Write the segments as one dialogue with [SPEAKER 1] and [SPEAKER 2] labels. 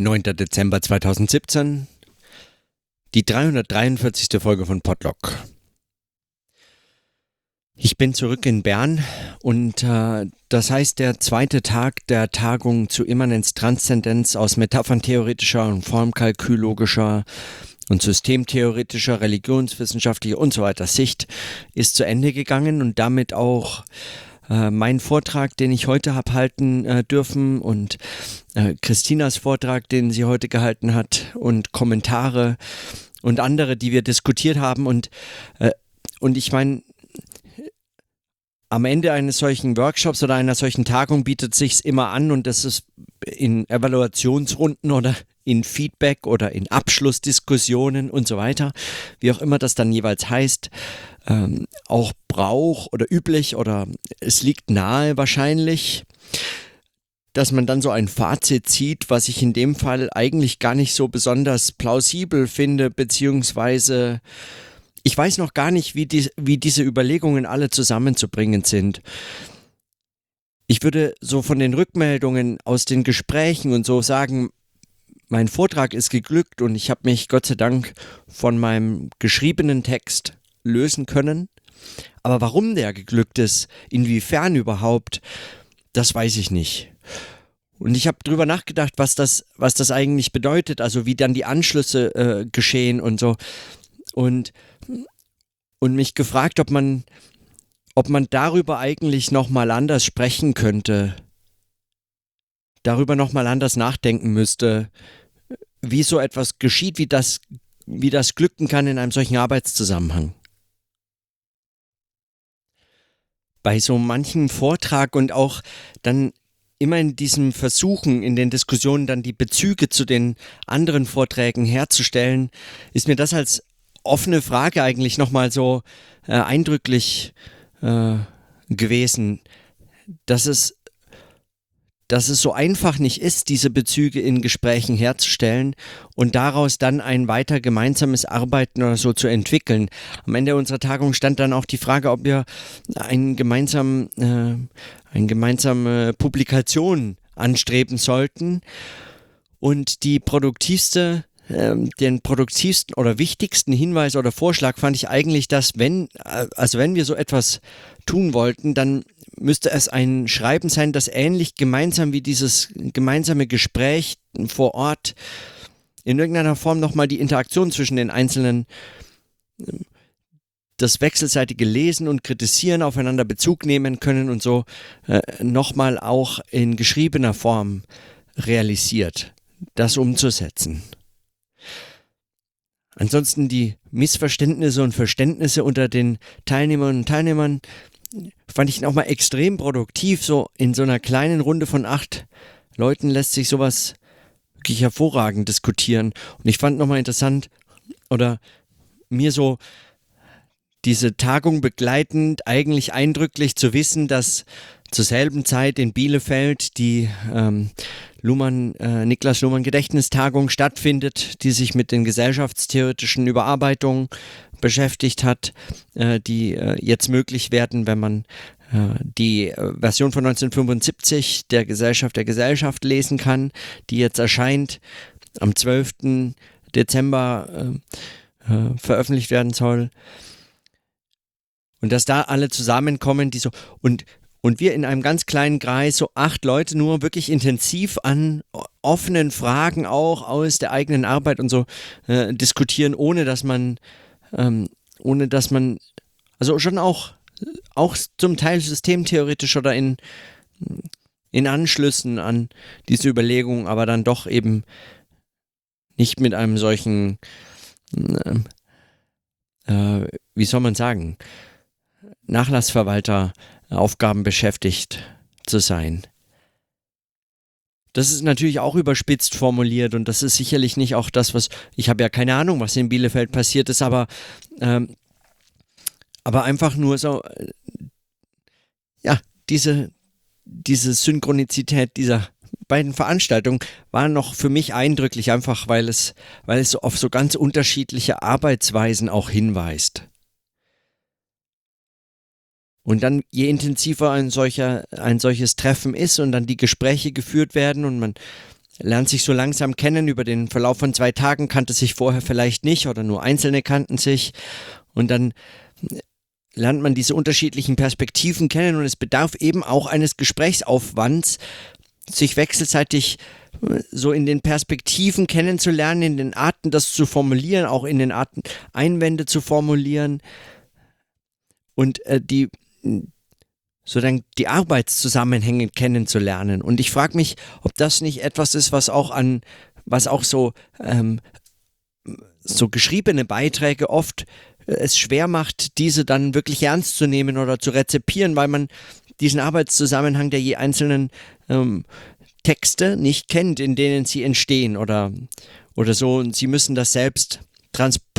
[SPEAKER 1] 9. Dezember 2017, die 343. Folge von Podlock. Ich bin zurück in Bern und äh, das heißt der zweite Tag der Tagung zu Immanenz Transzendenz aus metapherntheoretischer und formkalkylogischer und systemtheoretischer, religionswissenschaftlicher und so weiter Sicht ist zu Ende gegangen und damit auch äh, meinen Vortrag, den ich heute habe halten äh, dürfen und äh, Christinas Vortrag, den sie heute gehalten hat und Kommentare und andere, die wir diskutiert haben und äh, und ich meine am Ende eines solchen Workshops oder einer solchen Tagung bietet sich's immer an und das ist in Evaluationsrunden oder in Feedback oder in Abschlussdiskussionen und so weiter, wie auch immer das dann jeweils heißt, ähm, auch Brauch oder üblich oder es liegt nahe wahrscheinlich, dass man dann so ein Fazit zieht, was ich in dem Fall eigentlich gar nicht so besonders plausibel finde, beziehungsweise ich weiß noch gar nicht, wie, die, wie diese Überlegungen alle zusammenzubringen sind. Ich würde so von den Rückmeldungen aus den Gesprächen und so sagen, mein Vortrag ist geglückt und ich habe mich Gott sei Dank von meinem geschriebenen Text lösen können. Aber warum der geglückt ist, inwiefern überhaupt, das weiß ich nicht. Und ich habe drüber nachgedacht, was das, was das eigentlich bedeutet, also wie dann die Anschlüsse äh, geschehen und so. Und, und mich gefragt, ob man, ob man darüber eigentlich nochmal anders sprechen könnte. Darüber nochmal anders nachdenken müsste, wie so etwas geschieht, wie das, wie das glücken kann in einem solchen Arbeitszusammenhang. bei so manchem Vortrag und auch dann immer in diesem Versuchen, in den Diskussionen dann die Bezüge zu den anderen Vorträgen herzustellen, ist mir das als offene Frage eigentlich nochmal so äh, eindrücklich äh, gewesen, dass es dass es so einfach nicht ist, diese Bezüge in Gesprächen herzustellen und daraus dann ein weiter gemeinsames Arbeiten oder so zu entwickeln. Am Ende unserer Tagung stand dann auch die Frage, ob wir einen gemeinsamen, äh, eine gemeinsame Publikation anstreben sollten. Und die produktivste ähm, den produktivsten oder wichtigsten Hinweis oder Vorschlag fand ich eigentlich, dass wenn, äh, also wenn wir so etwas tun wollten, dann müsste es ein Schreiben sein, das ähnlich gemeinsam wie dieses gemeinsame Gespräch vor Ort in irgendeiner Form nochmal die Interaktion zwischen den einzelnen das wechselseitige Lesen und Kritisieren aufeinander Bezug nehmen können und so äh, nochmal auch in geschriebener Form realisiert, das umzusetzen. Ansonsten die Missverständnisse und Verständnisse unter den Teilnehmerinnen und Teilnehmern fand ich nochmal extrem produktiv. So in so einer kleinen Runde von acht Leuten lässt sich sowas wirklich hervorragend diskutieren. Und ich fand nochmal interessant oder mir so diese Tagung begleitend eigentlich eindrücklich zu wissen, dass zur selben Zeit in Bielefeld die ähm, Luhmann, äh, Niklas Luhmann Gedächtnistagung stattfindet, die sich mit den gesellschaftstheoretischen Überarbeitungen beschäftigt hat, äh, die äh, jetzt möglich werden, wenn man äh, die Version von 1975 der Gesellschaft der Gesellschaft lesen kann, die jetzt erscheint am 12. Dezember äh, veröffentlicht werden soll. Und dass da alle zusammenkommen, die so, und und wir in einem ganz kleinen Kreis, so acht Leute nur, wirklich intensiv an offenen Fragen auch aus der eigenen Arbeit und so äh, diskutieren, ohne dass man, ähm, ohne dass man, also schon auch, auch zum Teil systemtheoretisch oder in, in Anschlüssen an diese Überlegungen, aber dann doch eben nicht mit einem solchen, äh, äh, wie soll man sagen, Nachlassverwalter Aufgaben beschäftigt zu sein. Das ist natürlich auch überspitzt formuliert und das ist sicherlich nicht auch das, was ich habe ja keine Ahnung, was in Bielefeld passiert ist, aber ähm, aber einfach nur so äh, ja diese diese Synchronizität dieser beiden Veranstaltungen war noch für mich eindrücklich einfach, weil es weil es auf so ganz unterschiedliche Arbeitsweisen auch hinweist. Und dann, je intensiver ein, solcher, ein solches Treffen ist und dann die Gespräche geführt werden und man lernt sich so langsam kennen. Über den Verlauf von zwei Tagen kannte sich vorher vielleicht nicht oder nur Einzelne kannten sich. Und dann lernt man diese unterschiedlichen Perspektiven kennen und es bedarf eben auch eines Gesprächsaufwands, sich wechselseitig äh, so in den Perspektiven kennenzulernen, in den Arten das zu formulieren, auch in den Arten Einwände zu formulieren und äh, die sozusagen die Arbeitszusammenhänge kennenzulernen. Und ich frage mich, ob das nicht etwas ist, was auch an, was auch so, ähm, so geschriebene Beiträge oft äh, es schwer macht, diese dann wirklich ernst zu nehmen oder zu rezipieren, weil man diesen Arbeitszusammenhang der je einzelnen ähm, Texte nicht kennt, in denen sie entstehen oder, oder so. Und sie müssen das selbst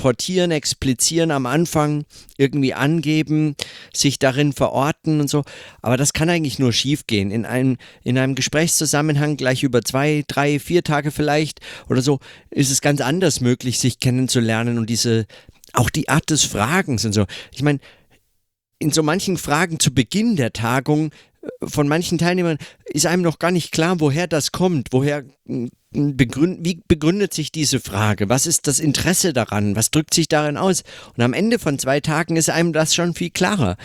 [SPEAKER 1] transportieren, explizieren am Anfang, irgendwie angeben, sich darin verorten und so. Aber das kann eigentlich nur schiefgehen. In einem, in einem Gesprächszusammenhang gleich über zwei, drei, vier Tage vielleicht oder so ist es ganz anders möglich, sich kennenzulernen und diese, auch die Art des Fragens und so. Ich meine, in so manchen Fragen zu Beginn der Tagung äh, von manchen Teilnehmern ist einem noch gar nicht klar, woher das kommt, woher hm, begründ, wie begründet sich diese Frage? Was ist das Interesse daran? Was drückt sich darin aus? Und am Ende von zwei Tagen ist einem das schon viel klarer.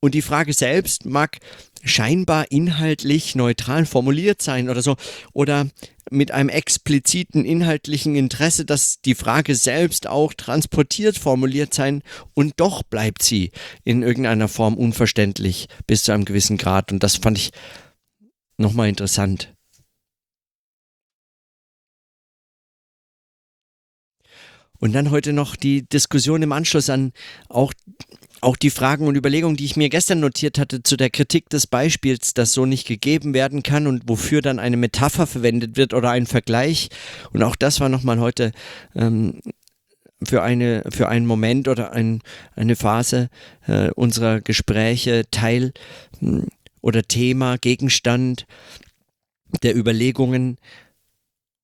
[SPEAKER 1] Und die Frage selbst mag scheinbar inhaltlich neutral formuliert sein oder so oder mit einem expliziten inhaltlichen Interesse, dass die Frage selbst auch transportiert formuliert sein und doch bleibt sie in irgendeiner Form unverständlich bis zu einem gewissen Grad und das fand ich nochmal interessant. Und dann heute noch die Diskussion im Anschluss an auch auch die Fragen und Überlegungen, die ich mir gestern notiert hatte zu der Kritik des Beispiels, das so nicht gegeben werden kann und wofür dann eine Metapher verwendet wird oder ein Vergleich. Und auch das war nochmal heute ähm, für, eine, für einen Moment oder ein, eine Phase äh, unserer Gespräche Teil äh, oder Thema, Gegenstand der Überlegungen.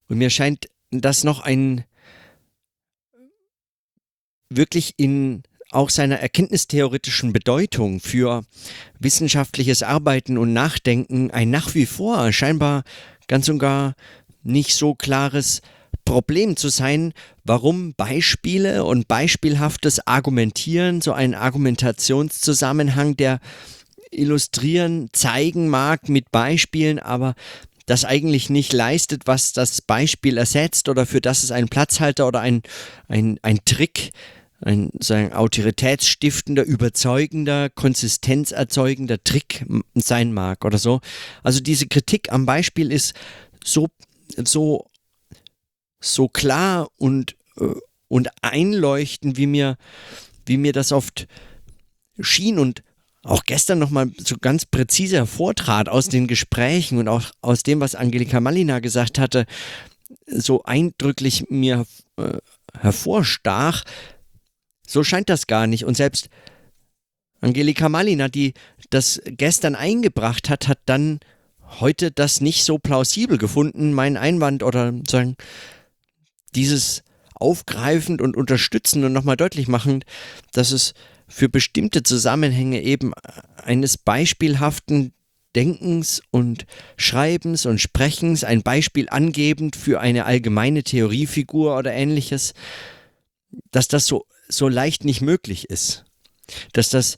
[SPEAKER 1] Und mir scheint das noch ein wirklich in auch seiner erkenntnistheoretischen Bedeutung für wissenschaftliches Arbeiten und Nachdenken ein nach wie vor scheinbar ganz und gar nicht so klares Problem zu sein, warum Beispiele und beispielhaftes Argumentieren, so ein Argumentationszusammenhang, der illustrieren, zeigen mag mit Beispielen, aber das eigentlich nicht leistet, was das Beispiel ersetzt oder für das es ein Platzhalter oder ein, ein, ein Trick ein sagen, autoritätsstiftender, überzeugender, konsistenzerzeugender Trick sein mag oder so. Also diese Kritik am Beispiel ist so, so, so klar und, äh, und einleuchtend, wie mir, wie mir das oft schien und auch gestern nochmal so ganz präzise hervortrat aus den Gesprächen und auch aus dem, was Angelika Malina gesagt hatte, so eindrücklich mir äh, hervorstach, so scheint das gar nicht. Und selbst Angelika Malina, die das gestern eingebracht hat, hat dann heute das nicht so plausibel gefunden, mein Einwand oder sagen, dieses aufgreifend und unterstützend und nochmal deutlich machend, dass es für bestimmte Zusammenhänge eben eines beispielhaften Denkens und Schreibens und Sprechens, ein Beispiel angebend für eine allgemeine Theoriefigur oder ähnliches, dass das so so leicht nicht möglich ist. Dass das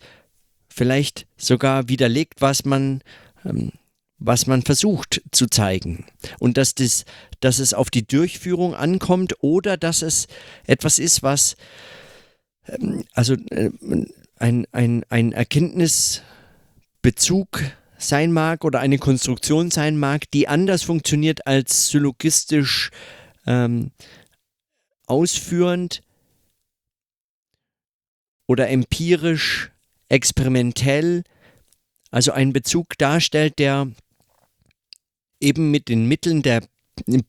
[SPEAKER 1] vielleicht sogar widerlegt, was man, ähm, was man versucht zu zeigen. Und dass, das, dass es auf die Durchführung ankommt oder dass es etwas ist, was ähm, also äh, ein, ein, ein Erkenntnisbezug sein mag oder eine Konstruktion sein mag, die anders funktioniert als syllogistisch ähm, ausführend oder empirisch, experimentell, also einen Bezug darstellt, der eben mit den Mitteln der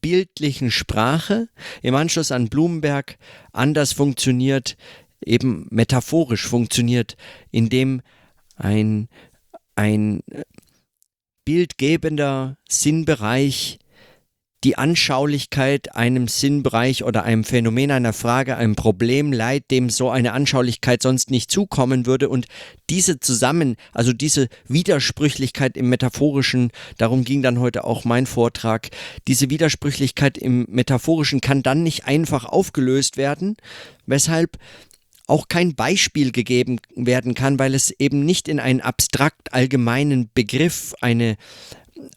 [SPEAKER 1] bildlichen Sprache im Anschluss an Blumenberg anders funktioniert, eben metaphorisch funktioniert, indem ein, ein bildgebender Sinnbereich die Anschaulichkeit einem Sinnbereich oder einem Phänomen, einer Frage, einem Problem leiht, dem so eine Anschaulichkeit sonst nicht zukommen würde. Und diese zusammen, also diese Widersprüchlichkeit im Metaphorischen, darum ging dann heute auch mein Vortrag, diese Widersprüchlichkeit im Metaphorischen kann dann nicht einfach aufgelöst werden, weshalb auch kein Beispiel gegeben werden kann, weil es eben nicht in einen abstrakt allgemeinen Begriff, eine,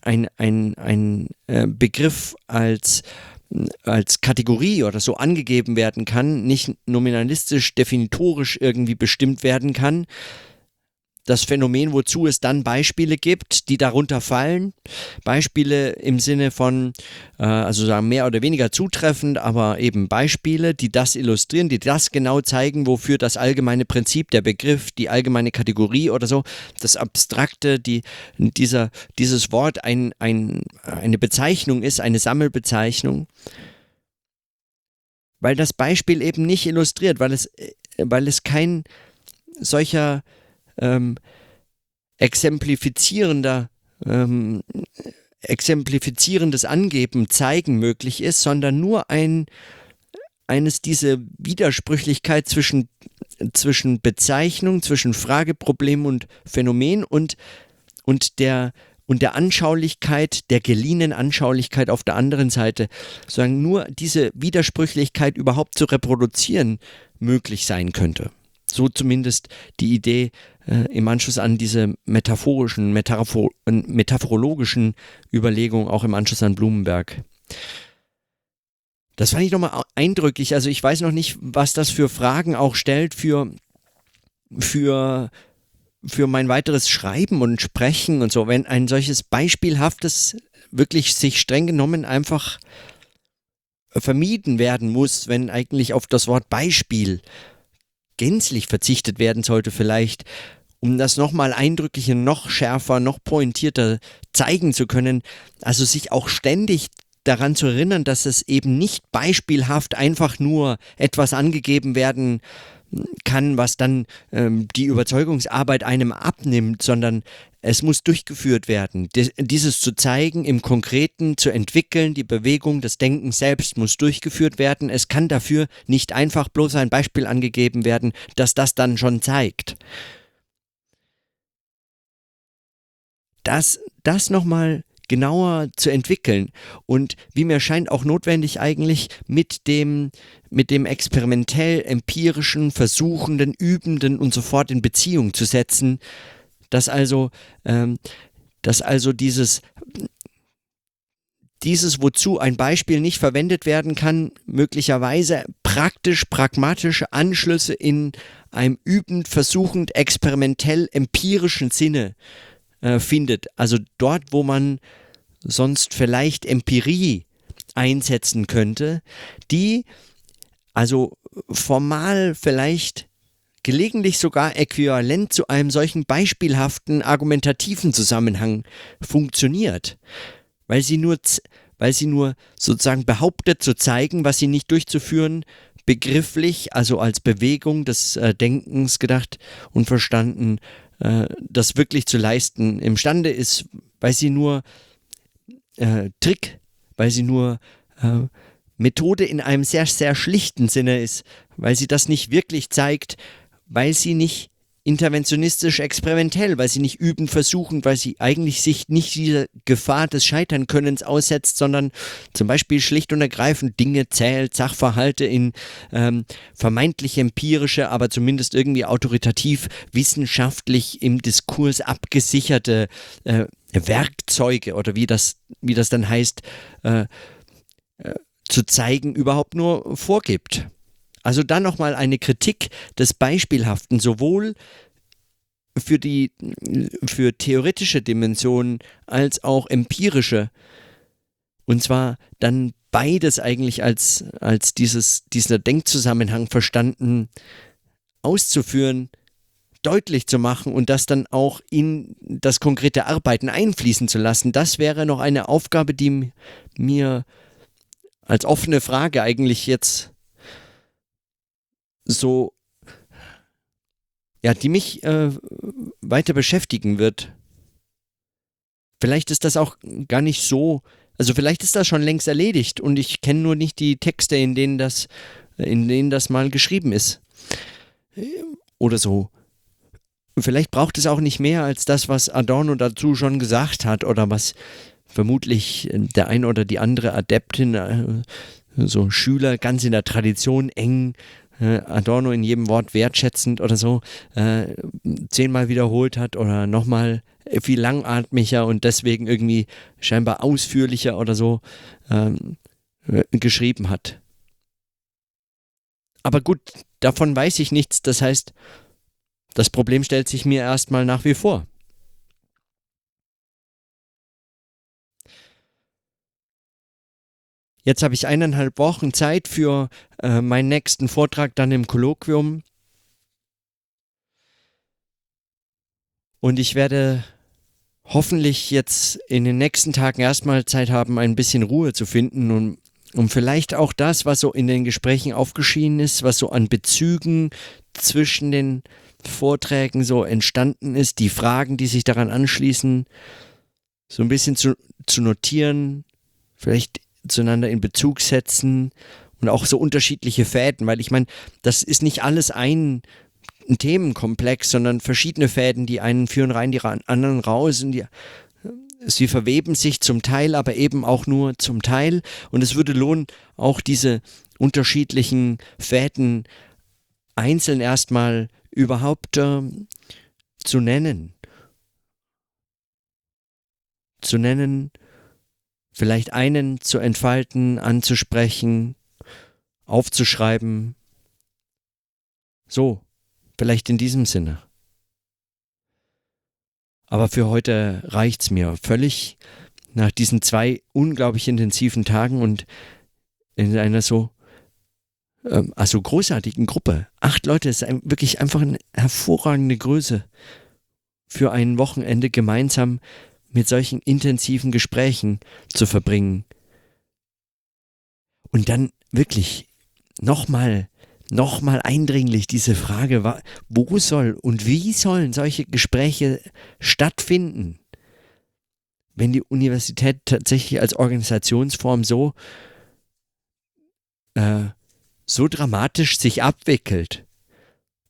[SPEAKER 1] ein, ein, ein äh, Begriff als als Kategorie oder so angegeben werden kann, nicht nominalistisch, definitorisch irgendwie bestimmt werden kann, das Phänomen, wozu es dann Beispiele gibt, die darunter fallen. Beispiele im Sinne von, äh, also sagen mehr oder weniger zutreffend, aber eben Beispiele, die das illustrieren, die das genau zeigen, wofür das allgemeine Prinzip, der Begriff, die allgemeine Kategorie oder so, das Abstrakte, die, dieser, dieses Wort ein, ein, eine Bezeichnung ist, eine Sammelbezeichnung. Weil das Beispiel eben nicht illustriert, weil es, äh, weil es kein solcher ähm, exemplifizierender ähm, exemplifizierendes Angeben, Zeigen möglich ist, sondern nur ein eines diese Widersprüchlichkeit zwischen, zwischen Bezeichnung, zwischen Frageproblem und Phänomen und, und, der, und der Anschaulichkeit, der geliehenen Anschaulichkeit auf der anderen Seite, sozusagen nur diese Widersprüchlichkeit überhaupt zu reproduzieren möglich sein könnte. So zumindest die Idee äh, im Anschluss an diese metaphorischen, Metaphor metaphorologischen Überlegungen, auch im Anschluss an Blumenberg. Das fand ich nochmal eindrücklich. Also ich weiß noch nicht, was das für Fragen auch stellt für, für, für mein weiteres Schreiben und Sprechen und so. Wenn ein solches beispielhaftes, wirklich sich streng genommen einfach vermieden werden muss, wenn eigentlich auf das Wort Beispiel gänzlich verzichtet werden sollte vielleicht, um das nochmal eindrücklicher, noch schärfer, noch pointierter zeigen zu können. Also sich auch ständig daran zu erinnern, dass es eben nicht beispielhaft einfach nur etwas angegeben werden kann, was dann ähm, die Überzeugungsarbeit einem abnimmt, sondern es muss durchgeführt werden. Dieses zu zeigen, im Konkreten zu entwickeln, die Bewegung, das Denken selbst muss durchgeführt werden. Es kann dafür nicht einfach bloß ein Beispiel angegeben werden, das das dann schon zeigt. Das, das nochmal genauer zu entwickeln und wie mir scheint auch notwendig eigentlich mit dem mit dem experimentell empirischen versuchenden übenden und sofort in Beziehung zu setzen dass also ähm, dass also dieses dieses, wozu ein Beispiel nicht verwendet werden kann, möglicherweise praktisch pragmatische Anschlüsse in einem übend, versuchend, experimentell empirischen Sinne äh, findet. Also dort, wo man sonst vielleicht Empirie einsetzen könnte, die also formal vielleicht gelegentlich sogar äquivalent zu einem solchen beispielhaften argumentativen Zusammenhang funktioniert, weil sie nur, weil sie nur sozusagen behauptet zu zeigen, was sie nicht durchzuführen, begrifflich, also als Bewegung des äh, Denkens gedacht und verstanden, äh, das wirklich zu leisten imstande ist, weil sie nur äh, Trick, weil sie nur äh, Methode in einem sehr, sehr schlichten Sinne ist, weil sie das nicht wirklich zeigt, weil sie nicht interventionistisch experimentell, weil sie nicht üben versuchen, weil sie eigentlich sich nicht dieser Gefahr des Scheiternkönnens aussetzt, sondern zum Beispiel schlicht und ergreifend Dinge zählt, Sachverhalte in ähm, vermeintlich empirische, aber zumindest irgendwie autoritativ wissenschaftlich im Diskurs abgesicherte äh, Werkzeuge oder wie das, wie das dann heißt, äh, äh, zu zeigen, überhaupt nur vorgibt. Also dann nochmal eine Kritik des Beispielhaften, sowohl für die für theoretische Dimensionen als auch empirische. Und zwar dann beides eigentlich als, als dieses, dieser Denkzusammenhang verstanden auszuführen, deutlich zu machen und das dann auch in das konkrete Arbeiten einfließen zu lassen. Das wäre noch eine Aufgabe, die mir als offene Frage eigentlich jetzt so, ja, die mich äh, weiter beschäftigen wird. Vielleicht ist das auch gar nicht so Also vielleicht ist das schon längst erledigt und ich kenne nur nicht die Texte, in denen das, in denen das mal geschrieben ist. Oder so. Vielleicht braucht es auch nicht mehr als das, was Adorno dazu schon gesagt hat oder was vermutlich der ein oder die andere Adeptin, äh, so Schüler ganz in der Tradition eng Adorno in jedem Wort wertschätzend oder so äh, zehnmal wiederholt hat oder nochmal viel langatmiger und deswegen irgendwie scheinbar ausführlicher oder so ähm, geschrieben hat. Aber gut, davon weiß ich nichts. Das heißt, das Problem stellt sich mir erstmal nach wie vor. Jetzt habe ich eineinhalb Wochen Zeit für äh, meinen nächsten Vortrag dann im Kolloquium. Und ich werde hoffentlich jetzt in den nächsten Tagen erstmal Zeit haben, ein bisschen Ruhe zu finden und um vielleicht auch das, was so in den Gesprächen aufgeschieden ist, was so an Bezügen zwischen den Vorträgen so entstanden ist, die Fragen, die sich daran anschließen, so ein bisschen zu, zu notieren, vielleicht zueinander in Bezug setzen und auch so unterschiedliche Fäden, weil ich meine, das ist nicht alles ein, ein Themenkomplex, sondern verschiedene Fäden, die einen führen rein, die anderen raus und die, sie verweben sich zum Teil, aber eben auch nur zum Teil und es würde lohnen, auch diese unterschiedlichen Fäden einzeln erstmal überhaupt äh, zu nennen. Zu nennen, vielleicht einen zu entfalten, anzusprechen, aufzuschreiben. So, vielleicht in diesem Sinne. Aber für heute reicht's mir völlig nach diesen zwei unglaublich intensiven Tagen und in einer so ähm, also großartigen Gruppe. Acht Leute ist ein, wirklich einfach eine hervorragende Größe für ein Wochenende gemeinsam mit solchen intensiven Gesprächen zu verbringen. Und dann wirklich nochmal, nochmal eindringlich diese Frage, wo soll und wie sollen solche Gespräche stattfinden, wenn die Universität tatsächlich als Organisationsform so, äh, so dramatisch sich abwickelt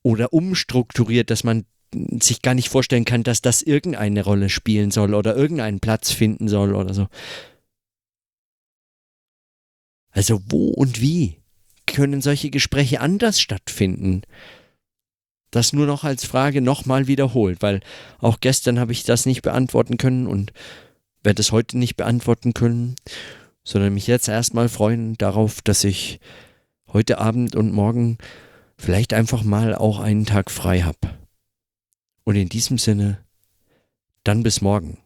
[SPEAKER 1] oder umstrukturiert, dass man sich gar nicht vorstellen kann, dass das irgendeine Rolle spielen soll oder irgendeinen Platz finden soll oder so. Also wo und wie können solche Gespräche anders stattfinden? Das nur noch als Frage nochmal wiederholt, weil auch gestern habe ich das nicht beantworten können und werde es heute nicht beantworten können, sondern mich jetzt erstmal freuen darauf, dass ich heute Abend und morgen vielleicht einfach mal auch einen Tag frei habe. Und in diesem Sinne, dann bis morgen.